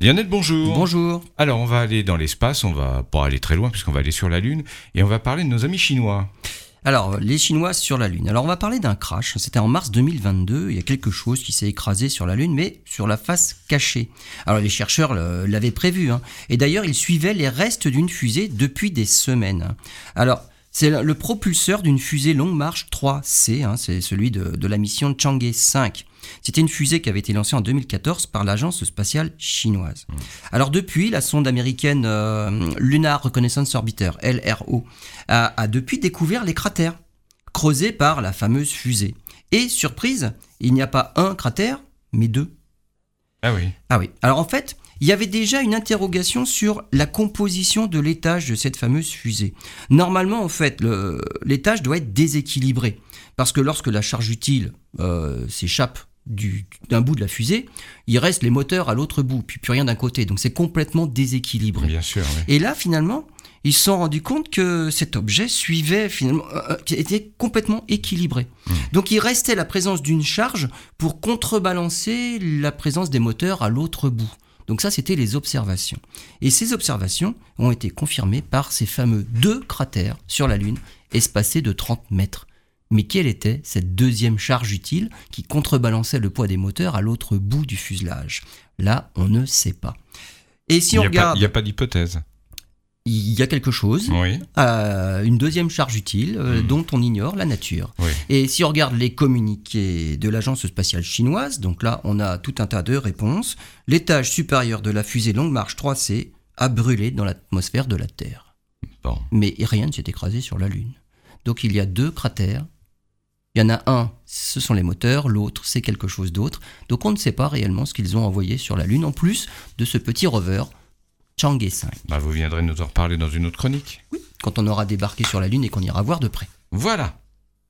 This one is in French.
Lionel, bonjour. Bonjour. Alors, on va aller dans l'espace, on va pas aller très loin puisqu'on va aller sur la Lune et on va parler de nos amis chinois. Alors, les Chinois sur la Lune. Alors, on va parler d'un crash. C'était en mars 2022. Il y a quelque chose qui s'est écrasé sur la Lune, mais sur la face cachée. Alors, les chercheurs l'avaient prévu. hein. Et d'ailleurs, ils suivaient les restes d'une fusée depuis des semaines. Alors, c'est le- propulseur d'une fusée longue marche 3C. hein, c'est celui de, de la mission Chang'e 5. C'était une fusée qui avait été lancée en 2014 par l'agence spatiale chinoise. Alors depuis, la sonde américaine euh, Lunar Reconnaissance Orbiter, LRO, a, a depuis découvert les cratères creusés par la fameuse fusée. Et surprise, il n'y a pas un cratère, mais deux. Ah oui. Ah oui. Alors en fait, il y avait déjà une interrogation sur la composition de l'étage de cette fameuse fusée. Normalement, en fait, l'étage doit être déséquilibré. Parce que lorsque la charge utile euh, s'échappe du- d'un bout de la fusée, il reste les moteurs à l'autre bout, puis plus rien d'un côté. Donc c'est complètement déséquilibré. Bien sûr. oui. Et là, finalement, ils se sont rendus compte que cet objet suivait finalement, euh, euh, était complètement équilibré. Donc il restait la présence d'une charge pour contrebalancer la présence des moteurs à l'autre bout. Donc ça, c'était les observations. Et ces observations ont été confirmées par ces fameux deux cratères sur la Lune, espacés de 30 mètres. Mais quelle était cette deuxième charge utile qui contrebalançait le poids des moteurs à l'autre bout du fuselage? Là, on ne sait pas. Et si Il on n'y regarde il y a pas d'hypothèse. Il y a quelque chose, Oui. euh, une deuxième charge utile euh, Mhm. dont on ignore la nature. Oui. Et si on regarde les communiqués de l'agence spatiale chinoise, donc là on a tout un tas de réponses, l'étage supérieur de la fusée Longue Marche 3C a brûlé dans l'atmosphère de la Terre. Bon. Mais rien ne s'est écrasé sur la Lune. Donc il y a deux cratères. Il y en a un, ce sont les moteurs, l'autre c'est quelque chose d'autre. Donc on ne sait pas réellement ce qu'ils ont envoyé sur la Lune, en plus de ce petit rover Chang'e 5. Bah, vous viendrez nous en reparler dans une autre chronique. quand on aura débarqué sur la Lune et qu'on ira voir de près. Voilà.